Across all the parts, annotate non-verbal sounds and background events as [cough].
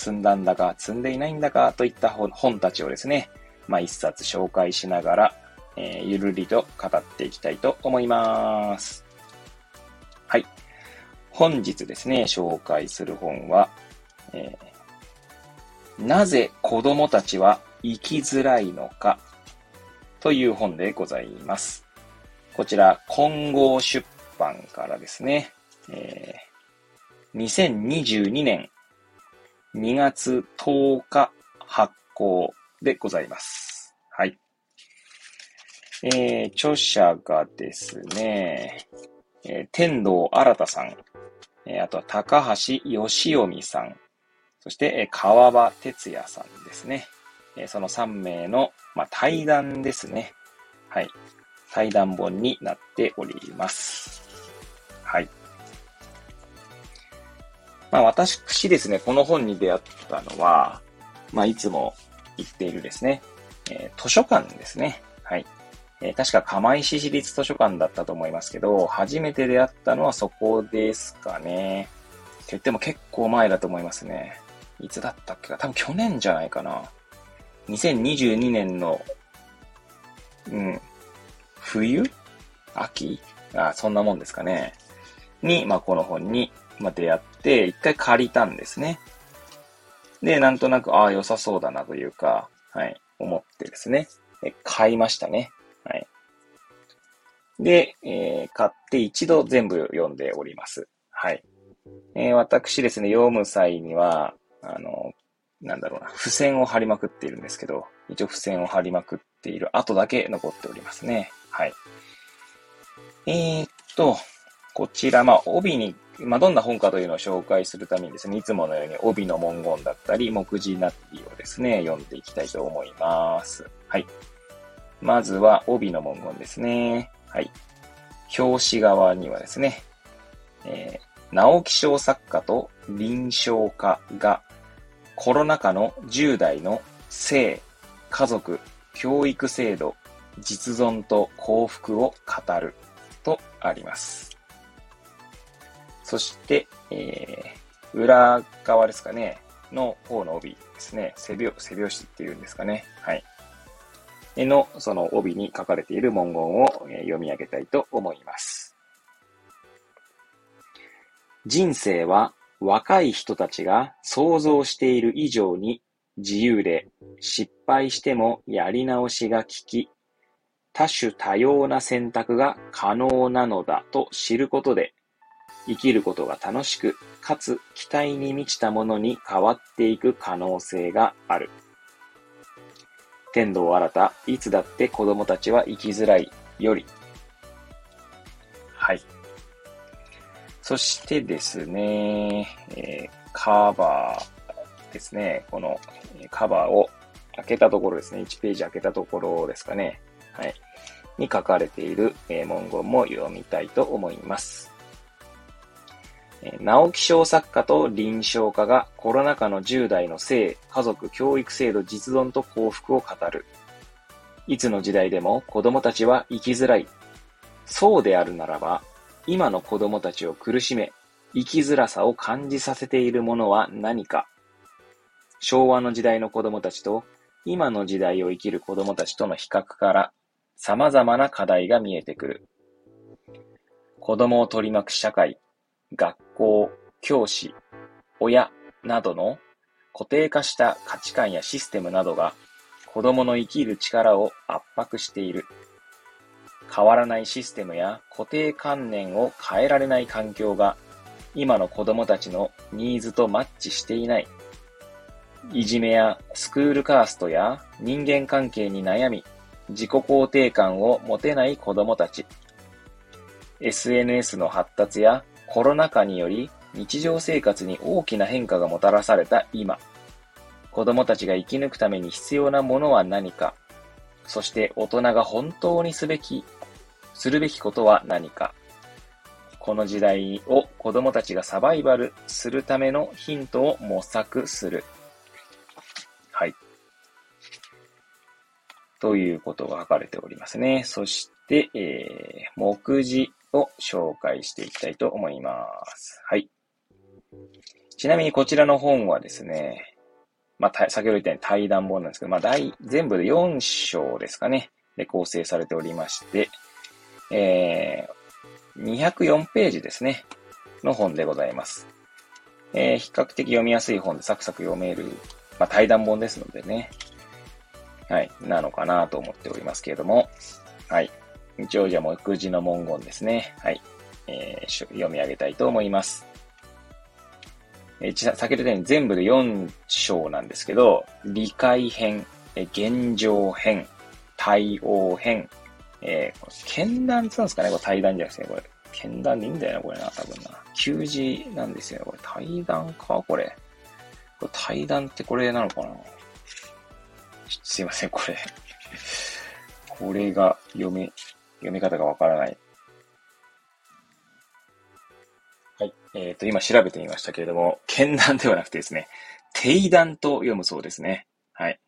積んだんだか積んでいないんだかといった本本たちをですね、まあ一冊紹介しながら、えーゆるりと語っていきたいと思います。はい。本日ですね、紹介する本は、えーなぜ子供たちは生きづらいのかという本でございます。こちら、混合出版からですね、えー2022年2月10日発行でございます。はい。えー著者がですね、えー天童新さん、えーあとは高橋義臣さん、そして、えー川場哲也さんですね。えーその3名の、まあ、対談ですね。はい。対談本になっております。はい。まあ、私ですね、この本に出会ったのは、まあ、いつも言っているですね、えー図書館ですね。はい。えー確か釜石市立図書館だったと思いますけど、初めて出会ったのはそこですかね。って言っても結構前だと思いますね。いつだったっけか？多分去年じゃないかな。2022年の、うん、冬？秋？あ、そんなもんですかね。に、まあ、この本に、まあ、出会って、一回借りたんですね。で、なんとなく、ああ、良さそうだなというか、はい、思ってですね。え買いましたね。はい。で、えー買って一度全部読んでおります。はい。えー私ですね、読む際には、あの、なんだろうな、付箋を貼りまくっているんですけど、一応付箋を貼りまくっている後だけ残っておりますね。はい。えー、っと、こちら、まあ、帯に、まあ、どんな本かというのを紹介するためにですね、いつものように帯の文言だったり、目次なりをですね、読んでいきたいと思います。はい。まずは、帯の文言ですね。はい。表紙側にはですね、えー直木賞作家と臨床家がコロナ禍の10代の性、家族、教育制度、実存と幸福を語るとあります。そして、えー裏側ですかね、の方の帯ですね、背拍背拍子っていうんですかね。はい。えの、その帯に書かれている文言を読み上げたいと思います。人生は若い人たちが想像している以上に自由で失敗してもやり直しが効き、多種多様な選択が可能なのだと知ることで、生きることが楽しく、かつ期待に満ちたものに変わっていく可能性がある。天道新た、いつだって子供たちは生きづらいより。はい。そしてですね、えーカバーですね。このカバーを開けたところですね。1ページ開けたところですかね。はい。に書かれているえ文言も読みたいと思います。え直木賞作家と臨床家がコロナ禍の10代の性、家族、教育制度、実存と幸福を語る。いつの時代でも子供たちは生きづらい。そうであるならば、今の子供たちを苦しめ、生きづらさを感じさせているものは何か。昭和の時代の子供たちと今の時代を生きる子供たちとの比較から様々な課題が見えてくる。子供を取り巻く社会、学校、教師、親などの固定化した価値観やシステムなどが子供の生きる力を圧迫している。変わらないシステムや固定観念を変えられない環境が今の子供たちのニーズとマッチしていない。いじめやスクールカーストや人間関係に悩み、自己肯定感を持てない子供たち。SNS の発達やコロナ禍により日常生活に大きな変化がもたらされた今。子供たちが生き抜くために必要なものは何か、そして大人が本当にすべき、するべきことは何か。この時代を子供たちがサバイバルするためのヒントを模索する。はい。ということが書かれておりますね。そして、えー、目次を紹介していきたいと思います。はい。ちなみにこちらの本はですね、まあ、先ほど言ったように対談本なんですけど、まあ、大、全部で4章ですかね、で構成されておりまして、えー、204ページですね、の本でございます。えー、比較的読みやすい本でサクサク読める、まあ、対談本ですのでね、はい、なのかなと思っておりますけれども、はい。一応じゃあ目次の文言ですね。はい。えー、読み上げたいと思います。えー、先ほど言ったように全部で4章なんですけど、理解編、え現状編、対応編、えー、剣談って言うんですかねこれ対談じゃなくて、これ。剣談でいいんだよな、これな、多分な。給字なんですよね、これ。対談かこれ。これ対談ってこれなのかなすいません、これ。これが読め、読み方がわからない。はい。えっ、ー、と、今調べてみましたけれども、剣談ではなくてですね、定談と読むそうですね。はい。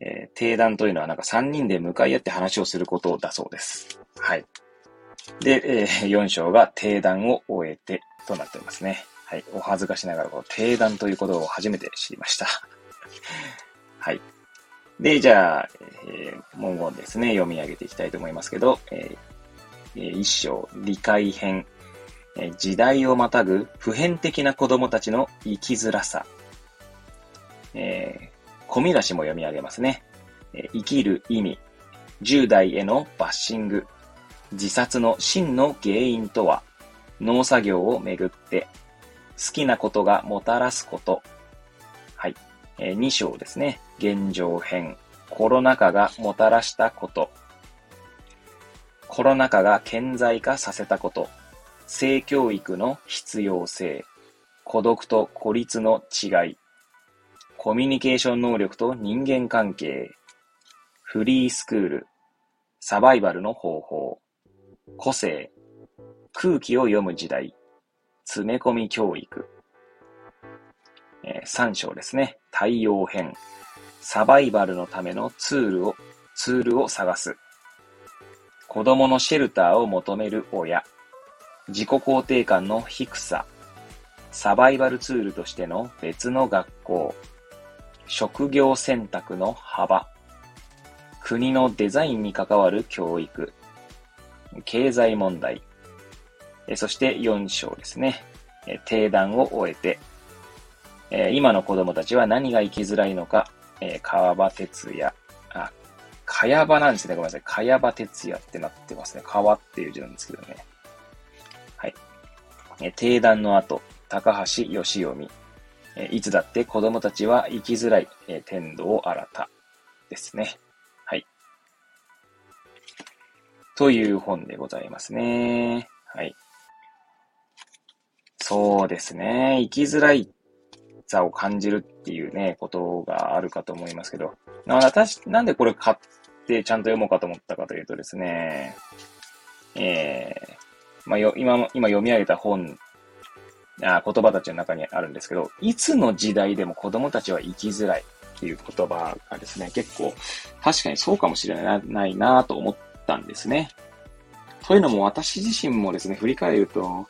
えー、定談というのはなんか3人で向かい合って話をすることだそうです。はい。で、えー、4章が定談を終えてとなっておりますね。はい。お恥ずかしながら、この定談ということを初めて知りました。はい。で、じゃあ、えー、文言ですね、読み上げていきたいと思いますけど、えー、一章、理解編、えー、時代をまたぐ普遍的な子供たちの生きづらさ、えー、込み出しも読み上げますね。えー、生きる意味、10代へのバッシング、自殺の真の原因とは、農作業をめぐって、好きなことがもたらすこと。はい。えー、2章ですね。現状編。コロナ禍がもたらしたこと。コロナ禍が顕在化させたこと。性教育の必要性。孤独と孤立の違い。コミュニケーション能力と人間関係。フリースクール。サバイバルの方法。個性。空気を読む時代。詰め込み教育。えー、3章ですね。対応編。サバイバルのためのツールを、ツールを探す。子供のシェルターを求める親。自己肯定感の低さ。サバイバルツールとしての別の学校。職業選択の幅。国のデザインに関わる教育。経済問題。そして4章ですね。定談を終えて、今の子供たちは何が生きづらいのか、えー、川場哲也。あ、かやばなんですね。ごめんなさい。かやば哲也ってなってますね。川っていう字なんですけどね。はい。えー、定談の後、高橋義臣。えー、いつだって子供たちは生きづらい、えー、天道新たですね。はい。という本でございますね。はい。そうですね。生きづらいさを感じるっていうね、ことがあるかと思いますけど、私、なんでこれ買ってちゃんと読もうかと思ったかというとですね、えー、まあ、よ、今、今読み上げた本、あ言葉たちの中にあるんですけど、いつの時代でも子供たちは生きづらいっていう言葉がですね、結構確かにそうかもしれないなと思ったんですね。というのも私自身もですね、振り返ると、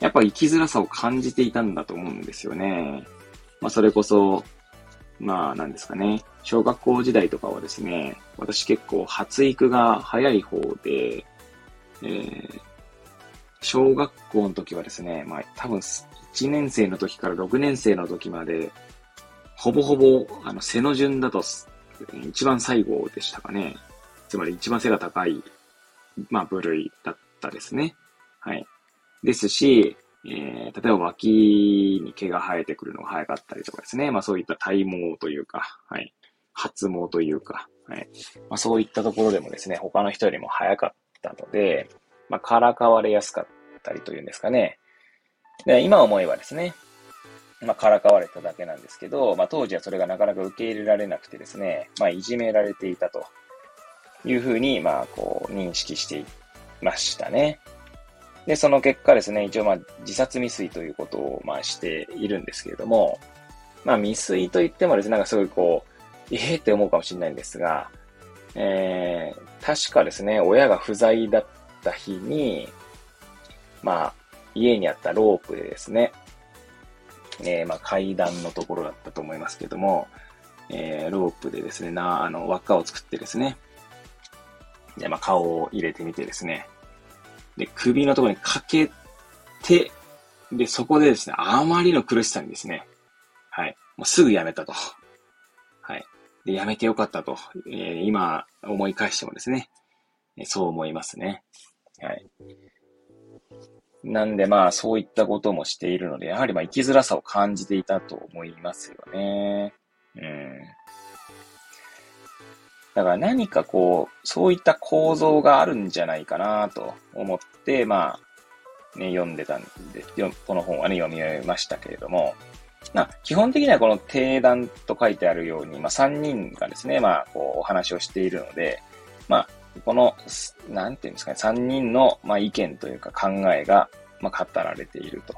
やっぱ生きづらさを感じていたんだと思うんですよね。まあそれこそ、まあなんですかね、小学校時代とかはですね、私結構発育が早い方で、えー、小学校の時はですね、まあ多分1年生の時から6年生の時まで、ほぼほぼ、あの、背の順だと、一番最後でしたかね。つまり一番背が高い、まあ部類だったですね。はい。ですし、えー、例えば脇に毛が生えてくるのが早かったりとかですね。まあそういった体毛というか、はい。発毛というか、はい。まあそういったところでもですね、他の人よりも早かったので、まあからかわれやすかったりというんですかね。で今思えばですね、まあ、からかわれただけなんですけど、まあ、当時はそれがなかなか受け入れられなくてですね、まあ、いじめられていたというふうに、まあ、こう、認識していましたね。で、その結果ですね、一応、まあ、自殺未遂ということを、まあ、しているんですけれども、まあ、未遂といってもですね、なんかすごいこう、ええー、って思うかもしれないんですが、えー、確かですね、親が不在だった日に、まあ、家にあったロープでですね、えー、まあ、階段のところだったと思いますけども、えー、ロープでですね、な、あの、輪っかを作ってですね、で、まあ、顔を入れてみてですね、で、首のところにかけて、で、そこでですね、あまりの苦しさにですね、はい、もうすぐやめたと。はい。で、やめてよかったと、えー、今思い返してもですね、そう思いますね。はい。なんでまあそういったこともしているので、やはりまあ生きづらさを感じていたと思いますよね。うん。だから何かこう、そういった構造があるんじゃないかなと思って、まあ、ね、読んでたんで、この本はね、読み終えましたけれども、まあ、基本的にはこの定談と書いてあるように、まあ、3人がですね、まあ、こう、お話をしているので、まあ、この、なんていうんですかね、3人の、まあ、意見というか考えが、まあ、語られていると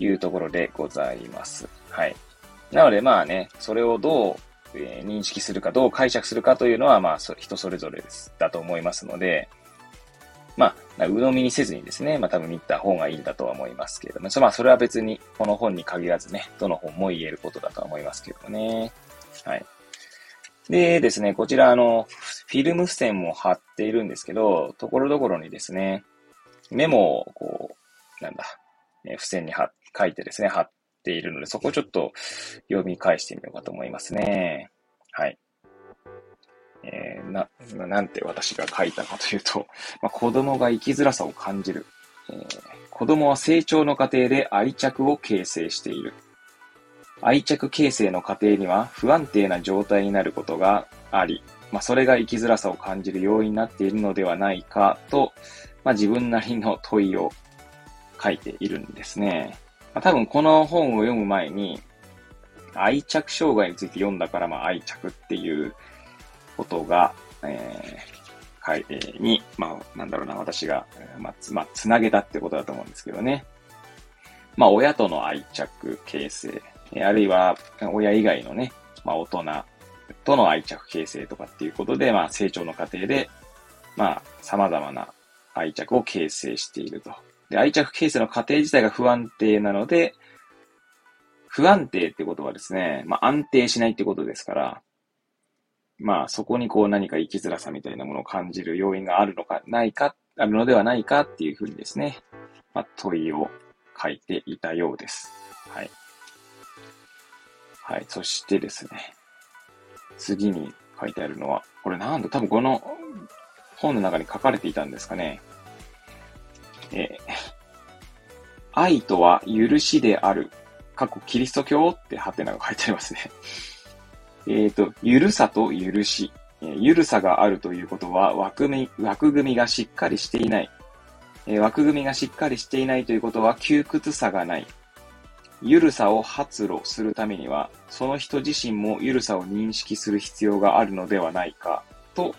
いうところでございます。はい。なので、まあね、それをどう、えー、認識するか、どう解釈するかというのは、まあ、人それぞれ、だと思いますので、まあ、鵜呑みにせずにですね、まあ多分見た方がいいんだとは思いますけれども、まあそれは別にこの本に限らずね、どの本も言えることだとは思いますけどね。はい。でですね、こちらあの、フィルム付箋も貼っているんですけど、ところどころにですね、メモをこう、なんだ、え付箋に書いてですね、貼っているので、そこをちょっと読み返してみようかと思いますね。はい。えー、な、なんて私が書いたかというと、[laughs] まあ、子供が生きづらさを感じる。えー、子供は成長の過程で愛着を形成している。愛着形成の過程には不安定な状態になることがあり、まあ、それが生きづらさを感じる要因になっているのではないかと、まあ、自分なりの問いを書いているんですね。まあ、多分この本を読む前に、愛着障害について読んだから、まあ、愛着っていうことが、えー、はい、え、に、まあ、なんだろうな、私が、まあ、つ、まあ、つなげたってことだと思うんですけどね。まあ、親との愛着形成、あるいは、親以外のね、まあ、大人との愛着形成とかっていうことで、まあ、成長の過程で、まあ、様々な愛着を形成していると。で、愛着形成の過程自体が不安定なので、不安定ってことはですね、まあ、安定しないってことですから、まあ、そこにこう何か生きづらさみたいなものを感じる要因があるのか、ないか、あるのではないかっていうふうにですね、まあ、問いを書いていたようです。はい。はい。そしてですね、次に書いてあるのは、これなんだ、多分この本の中に書かれていたんですかね。え、愛とは許しである。過去キリスト教ってハテナが書いてありますね。[laughs] えっ、ー、と、ゆるさと許し。ゆるさがあるということは枠組み、枠組みがしっかりしていない。え枠組みがしっかりしていないということは窮屈さがない。ゆるさを発露するためには、その人自身もゆるさを認識する必要があるのではないか、と、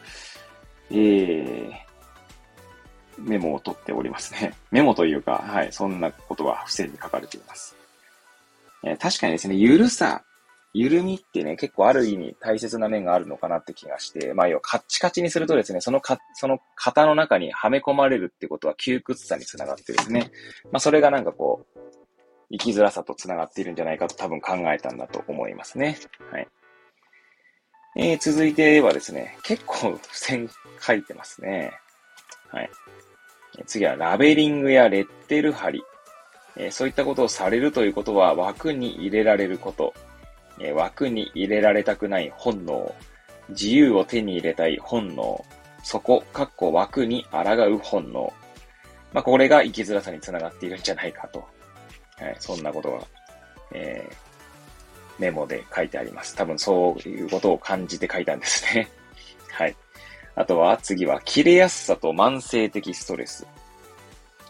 えー、メモを取っておりますね。[laughs] メモというか、はい、そんなことは付箋に書かれています。えー、確かにですね、ゆるさ緩みってね、結構ある意味大切な面があるのかなって気がして、まあ要はカッチカチにするとですね、そのか、その型の中にはめ込まれるってことは窮屈さにつながってですね、まあそれがなんかこう、生きづらさとつながっているんじゃないかと多分考えたんだと思いますね。はい。えー、続いてはですね、結構付箋書いてますね。はい。次はラベリングやレッテル貼り。え、そういったことをされるということは枠に入れられること。え枠に入れられたくない本能、自由を手に入れたい本能、そこ、かっこ枠に抗う本能。まあ、これが生きづらさにつながっているんじゃないかと。はい、そんなことが、えー、メモで書いてあります。多分そういうことを感じて書いたんですね。[laughs] はい。あとは、次は、切れやすさと慢性的ストレス。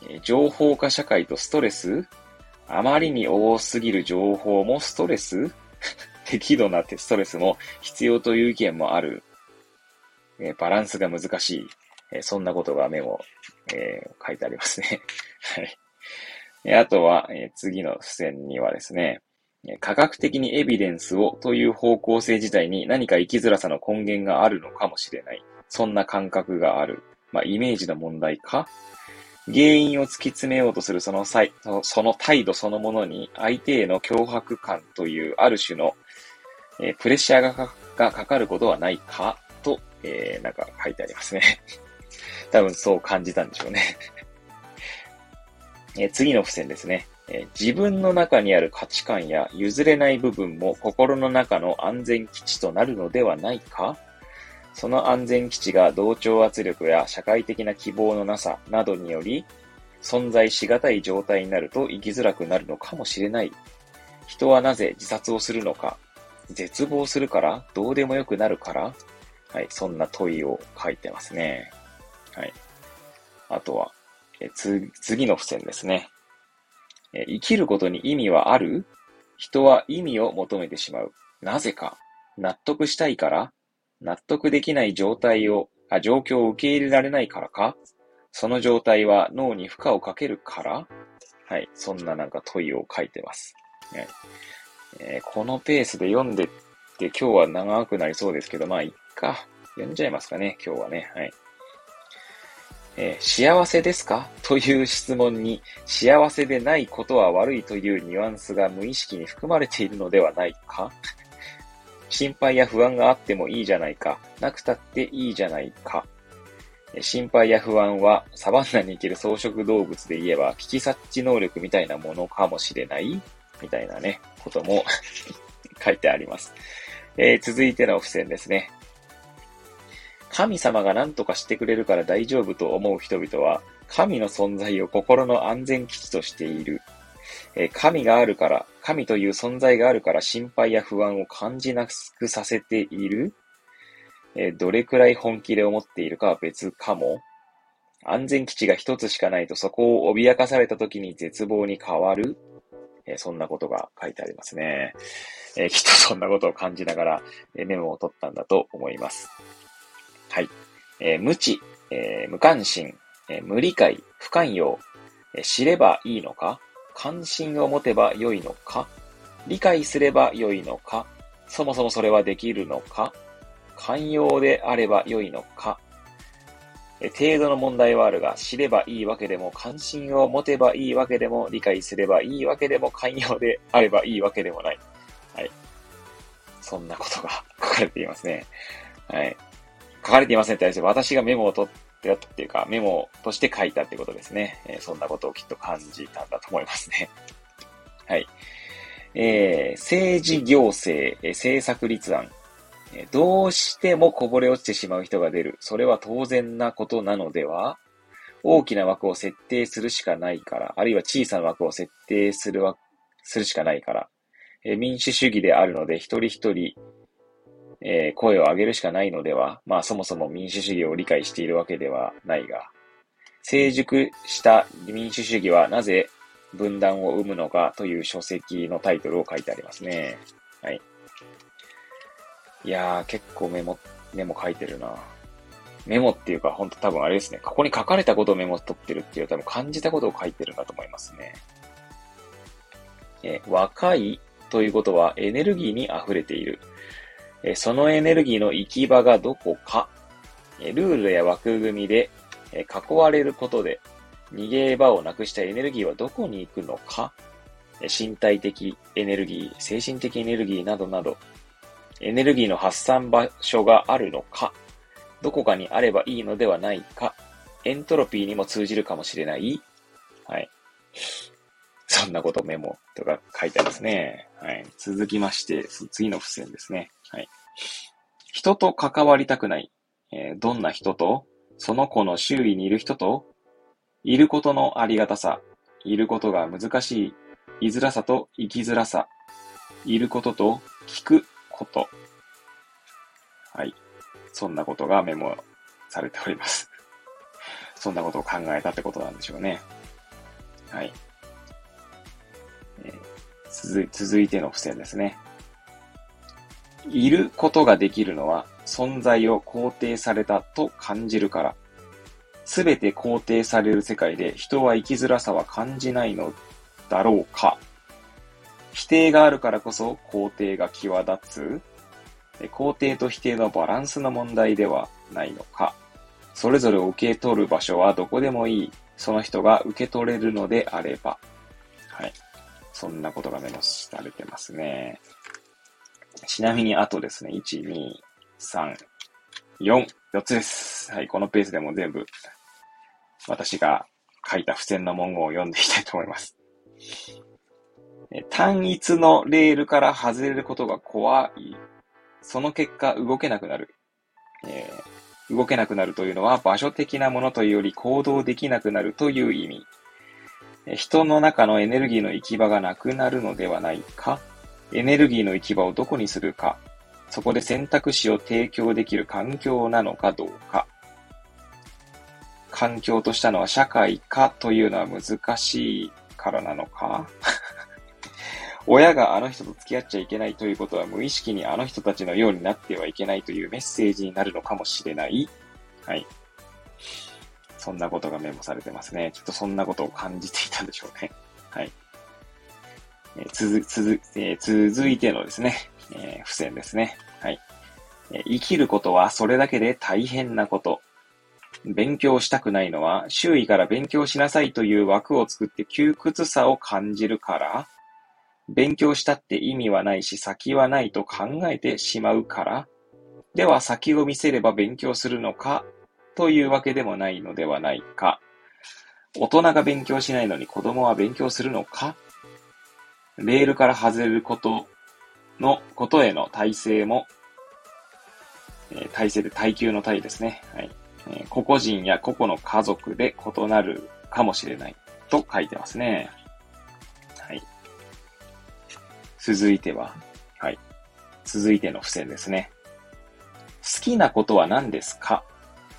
え、情報化社会とストレス？あまりに多すぎる情報もストレス？[laughs] 適度なストレスも必要という意見もある。え、バランスが難しい。え、そんなことがメモ、えー、書いてありますね。[laughs] はい。あとは、え次の付箋にはですね、科学的にエビデンスをという方向性自体に何か生きづらさの根源があるのかもしれない。そんな感覚がある。まあ、イメージの問題か。原因を突き詰めようとするその際、その態度そのものに相手への脅迫感というある種の、えー、プレッシャーがかがかかることはないか？と、えー、なんか書いてありますね。[laughs] 多分そう感じたんでしょうね。[laughs] えー、次の付箋ですね、えー、自分の中にある価値観や譲れない部分も心の中の安全基地となるのではないか？その安全基地が同調圧力や社会的な希望のなさなどにより、存在しがたい状態になると生きづらくなるのかもしれない。人はなぜ自殺をするのか絶望するからどうでもよくなるからはい、そんな問いを書いてますね。はい。あとは、え、次の付箋ですね。え生きることに意味はある？人は意味を求めてしまう。なぜか納得したいから納得できない状態を、あ、状況を受け入れられないからか？その状態は脳に負荷をかけるから？はい。そんななんか問いを書いてます。ねえー、このペースで読んでって今日は長くなりそうですけど、まあ、いっか。読んじゃいますかね、今日はね。はい。えー、幸せですか？という質問に、幸せでないことは悪いというニュアンスが無意識に含まれているのではないか？心配や不安があってもいいじゃないか、なくたっていいじゃないか。心配や不安はサバンナに生きる草食動物で言えば危機察知能力みたいなものかもしれない？みたいなね、ことも [laughs] 書いてあります。えー、続いての付箋ですね。神様が何とかしてくれるから大丈夫と思う人々は、神の存在を心の安全基地としている。え神があるから、神という存在があるから心配や不安を感じなくさせている。えどれくらい本気で思っているかは別かも。安全基地が一つしかないとそこを脅かされた時に絶望に変わる。えそんなことが書いてありますね。えきっとそんなことを感じながら、えメモを取ったんだと思います。はい。え無知、え無関心、え無理解、不寛容、え知ればいいのか？関心を持てば良いのか？理解すれば良いのか？そもそもそれはできるのか？寛容であれば良いのか？程度の問題はあるが、知ればいいわけでも、関心を持てばいいわけでも、理解すればいいわけでも、寛容であればいいわけでもない。はい。そんなことが書かれていますね。はい。書かれていませんって私がメモを取っってっていうか、メモとして書いたってことですね。えー、そんなことをきっと感じたんだと思いますね。[laughs] はい。えー、政治行政、えー、政策立案、え、どうしてもこぼれ落ちてしまう人が出る。それは当然なことなのでは大きな枠を設定するしかないから、あるいは小さな枠を設定するわ、するしかないから、え、民主主義であるので、一人一人、えー、声を上げるしかないのでは、まあそもそも民主主義を理解しているわけではないが、成熟した民主主義はなぜ分断を生むのかという書籍のタイトルを書いてありますね。はい。いやー、結構メモ、メモ書いてるな。メモっていうか、ほんと多分あれですね。ここに書かれたことをメモ取ってるっていう多分感じたことを書いてるんだと思いますね。え若いということはエネルギーに溢れている。そのエネルギーの行き場がどこか、ルールや枠組みで囲われることで逃げ場をなくしたエネルギーはどこに行くのか、身体的エネルギー、精神的エネルギーなどなど、エネルギーの発散場所があるのか、どこかにあればいいのではないか、エントロピーにも通じるかもしれない。はい。そんなことメモとか書いてありますね。はい。続きまして、次の付箋ですね。はい。人と関わりたくない。えー、どんな人と、その子の周囲にいる人と、いることのありがたさ、いることが難しい、いづらさと？生きづらさ、いることと？聞くこと。はい。そんなことがメモされております。[laughs] そんなことを考えたってことなんでしょうね。はい。え続続いての付箋ですね。いることができるのは存在を肯定されたと感じるから。すべて肯定される世界で人は生きづらさは感じないのだろうか。否定があるからこそ肯定が際立つ肯定と否定のバランスの問題ではないのか。それぞれ受け取る場所はどこでもいい。その人が受け取れるのであれば。はい。そんなことがメモされてますね。ちなみに、あとですね、1、2、3、4、4つです。はい、このペースでも全部、私が書いた付箋の文言を読んでいきたいと思います。単一のレールから外れることが怖い。その結果、動けなくなる。えー、動けなくなるというのは場所的なものというより行動できなくなるという意味。人の中のエネルギーの行き場がなくなるのではないかエネルギーの行き場をどこにするかそこで選択肢を提供できる環境なのかどうか環境としたのは社会かというのは難しいからなのか [laughs] 親があの人と付き合っちゃいけないということは無意識にあの人たちのようになってはいけないというメッセージになるのかもしれない。はい。そんなことがメモされてますね。きっとそんなことを感じていたんでしょうね。えー、続、続、えー、続いてのですね、えー、付箋ですね。はい、え生きることはそれだけで大変なこと。勉強したくないのは、周囲から勉強しなさいという枠を作って窮屈さを感じるから、勉強したって意味はないし先はないと考えてしまうから、では先を見せれば勉強するのかというわけでもないのではないか。大人が勉強しないのに子供は勉強するのかレールから外れることのことへの体制も、えー、体制で耐久の体ですね。はい。え、個々人や個々の家族で異なるかもしれないと書いてますね。はい。続いては、はい。続いての付箋ですね。好きなことは何ですか？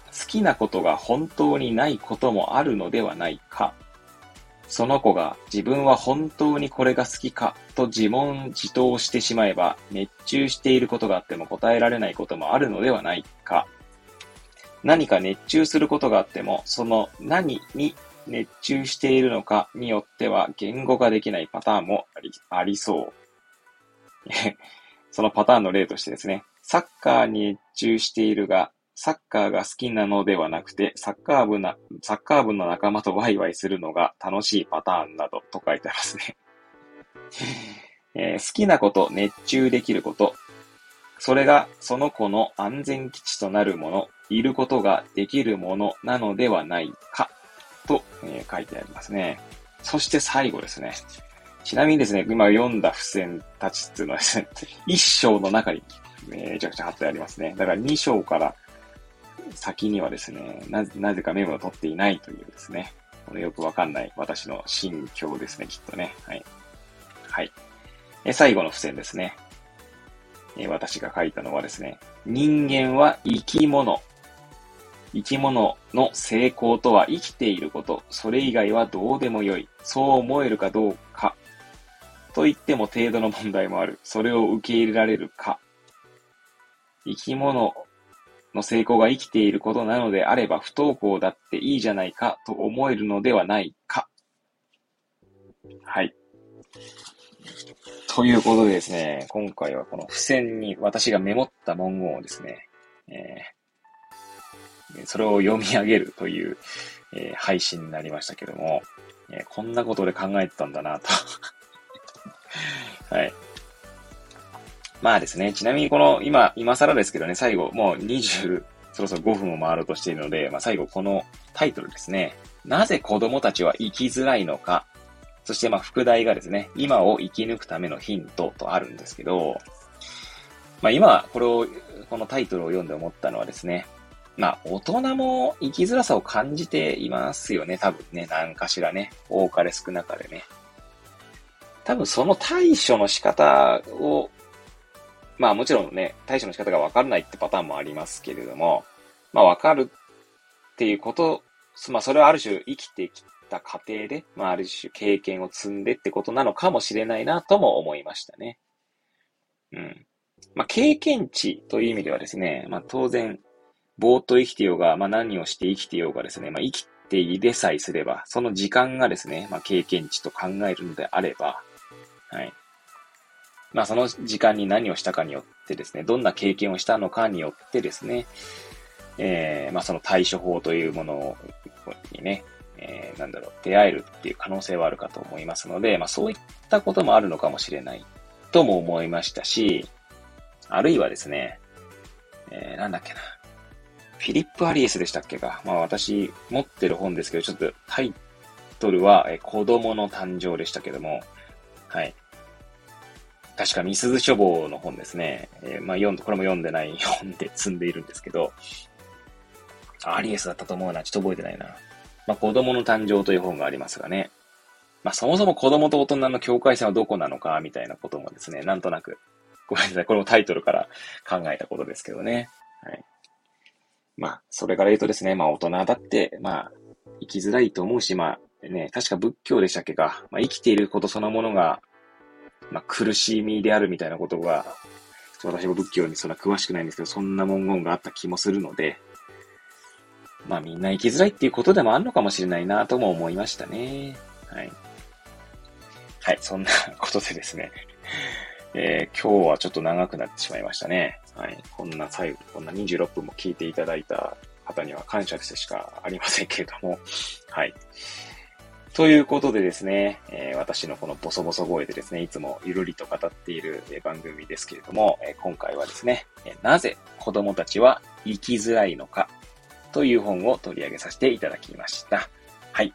好きなことが本当にないこともあるのではないか？その子が自分は本当にこれが好きかと自問自答してしまえば熱中していることがあっても答えられないこともあるのではないか。何か熱中することがあってもその何に熱中しているのかによっては言語化できないパターンもありありそう。[laughs] そのパターンの例としてですね、サッカーに熱中しているが、サッカーが好きなのではなくて、サッカー部な、サッカー部の仲間とワイワイするのが楽しいパターンなどと書いてありますねえー、好きなこと、熱中できること、それがその子の安全基地となるもの、いることができるものなのではないか、と、えー、書いてありますね。そして最後ですね。ちなみにですね、今読んだ付箋たちっていうのはですね、1章の中にめちゃくちゃ貼ってありますね。だから2章から先にはですね、なぜ、なぜかメモを取っていないというですね、これよくわかんない私の心境ですね、きっとね。はい。はい。え最後の付箋ですね。え私が書いたのはですね、人間は生き物。生き物の成功とは生きていること。それ以外はどうでもよい。そう思えるかどうかと言っても程度の問題もある。それを受け入れられるか。生き物の成功が生きていることなのであれば不登校だっていいじゃないかと思えるのではないか。はい。ということでですね、今回はこの付箋に私がメモった文言をですね、えー、それを読み上げるという、えー、配信になりましたけども、えー、こんなことで考えてたんだなと [laughs] はい。まあですね、ちなみにこの、今、今更ですけどね、最後、もう20、そろそろ5分を回ろうとしているので、まあ最後このタイトルですね。なぜ子供たちは生きづらいのか。そしてまあ副題がですね、今を生き抜くためのヒントとあるんですけど、まあ今、これを、このタイトルを読んで思ったのはですね、まあ大人も生きづらさを感じていますよね、多分ね、何かしらね、多かれ少なかれね。多分その対処の仕方を、まあもちろんね、対処の仕方がわからないってパターンもありますけれども、まあわかるっていうこと、まあそれはある種生きてきた過程で、まあ、ある種経験を積んでってことなのかもしれないなとも思いましたね。うん。まあ、経験値という意味ではですね、まあ、当然、ぼーっと生きてようが、まあ、何をして生きてようがですね、まあ、生きていれさえすれば、その時間がですね、まあ、経験値と考えるのであれば、はい。まあ、その時間に何をしたかによってですね、どんな経験をしたのかによってですね、えー、まあ、その対処法というものにね、えー、なんだろう、出会えるっていう可能性はあるかと思いますので、まあ、そういったこともあるのかもしれないとも思いましたし、あるいはですね、えー、なんだっけな。フィリップ・アリエスでしたっけか。まあ私持ってる本ですけど、ちょっとタイトルは、えー、子供の誕生でしたけども、はい。確か、ミスズ書房の本ですね。えー、まあ読んで、これも読んでない [laughs] 本で積んでいるんですけど、アリエスだったと思うな。ちょっと覚えてないな。まあ子供の誕生という本がありますがね。まあそもそも子供と大人の境界線はどこなのか、みたいなこともですね、なんとなくごめんなさい。これもタイトルから考えたことですけどね。はい。まあ、それから言うとですね、まあ大人だって、まあ、生きづらいと思うし、まあ、ね、確か仏教でしたっけか。まあ、生きていることそのものが、まあ、苦しみであるみたいなことが、私も仏教にそんな詳しくないんですけど、そんな文言があった気もするので、まあみんな生きづらいっていうことでもあるのかもしれないなとも思いましたね。はい。はい、そんなことでですね。えー、今日はちょっと長くなってしまいましたね。はい。こんな最後、こんな26分も聞いていただいた方には感謝してしかありませんけれども。はい。ということでですね、えー、私のこのボソボソ声でですね、いつもゆるりと語っている番組ですけれども、えー、今回はですね、なぜ子供たちは生きづらいのかという本を取り上げさせていただきました。はい。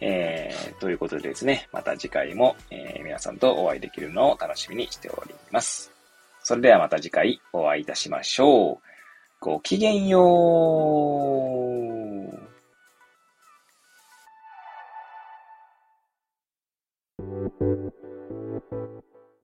えー、ということでですね、また次回も、え、皆さんとお会いできるのを楽しみにしております。それではまた次回お会いいたしましょう。ごきげんよう。